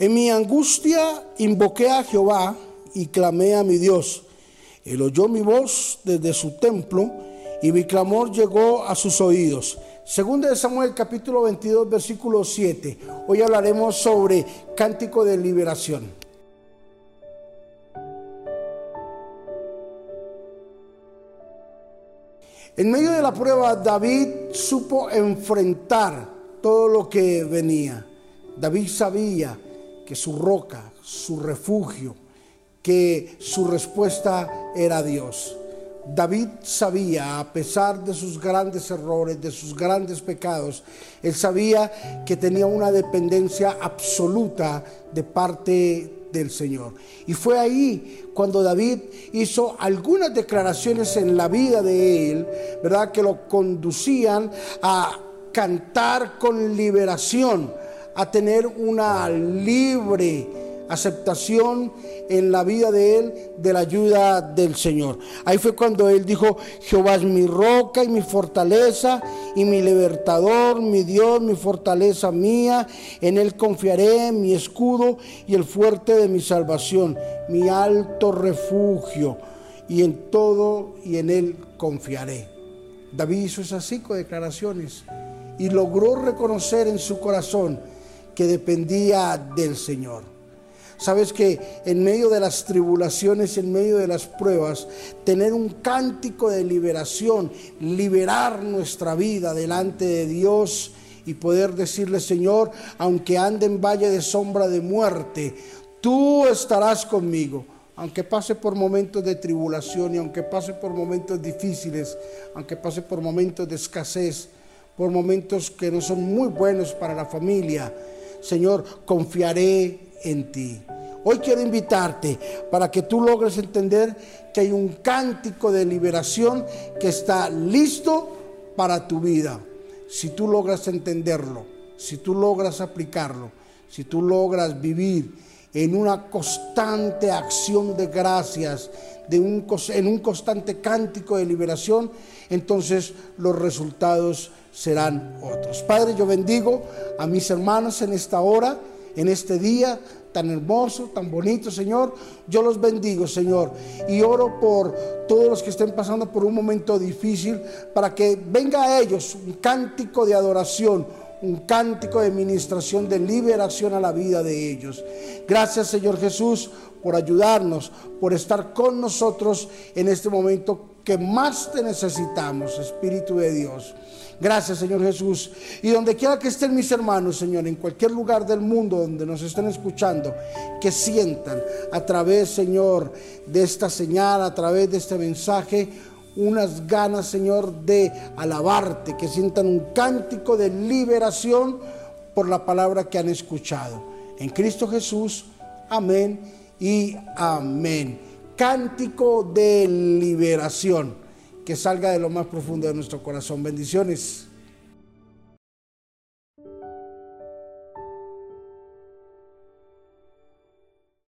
En mi angustia invoqué a Jehová y clamé a mi Dios. Él oyó mi voz desde su templo y mi clamor llegó a sus oídos. Segunda de Samuel capítulo 22 versículo 7. Hoy hablaremos sobre cántico de liberación. En medio de la prueba David supo enfrentar todo lo que venía. David sabía que su roca, su refugio, que su respuesta era Dios. David sabía, a pesar de sus grandes errores, de sus grandes pecados, él sabía que tenía una dependencia absoluta de parte del Señor. Y fue ahí cuando David hizo algunas declaraciones en la vida de él, ¿verdad? Que lo conducían a cantar con liberación, a tener una libre aceptación en la vida de él de la ayuda del Señor. Ahí fue cuando él dijo, Jehová es mi roca y mi fortaleza y mi libertador, mi Dios, mi fortaleza mía, en él confiaré, mi escudo y el fuerte de mi salvación, mi alto refugio, y en todo y en él confiaré. David hizo esas cinco declaraciones y logró reconocer en su corazón que dependía del Señor. Sabes que en medio de las tribulaciones, en medio de las pruebas, tener un cántico de liberación, liberar nuestra vida delante de Dios y poder decirle, Señor, aunque ande en valle de sombra de muerte, tú estarás conmigo. Aunque pase por momentos de tribulación y aunque pase por momentos difíciles, aunque pase por momentos de escasez, por momentos que no son muy buenos para la familia. Señor, confiaré en ti. Hoy quiero invitarte para que tú logres entender que hay un cántico de liberación que está listo para tu vida. Si tú logras entenderlo, si tú logras aplicarlo, si tú logras vivir en una constante acción de gracias, de un, en un constante cántico de liberación, entonces los resultados serán otros. Padre, yo bendigo a mis hermanos en esta hora, en este día tan hermoso, tan bonito, Señor. Yo los bendigo, Señor, y oro por todos los que estén pasando por un momento difícil, para que venga a ellos un cántico de adoración, un cántico de ministración, de liberación a la vida de ellos. Gracias, Señor Jesús, por ayudarnos, por estar con nosotros en este momento que más te necesitamos, Espíritu de Dios. Gracias, Señor Jesús. Y donde quiera que estén mis hermanos, Señor, en cualquier lugar del mundo donde nos estén escuchando, que sientan a través, Señor, de esta señal, a través de este mensaje, unas ganas, Señor, de alabarte, que sientan un cántico de liberación por la palabra que han escuchado. En Cristo Jesús, amén y amén. Cántico de liberación que salga de lo más profundo de nuestro corazón. Bendiciones.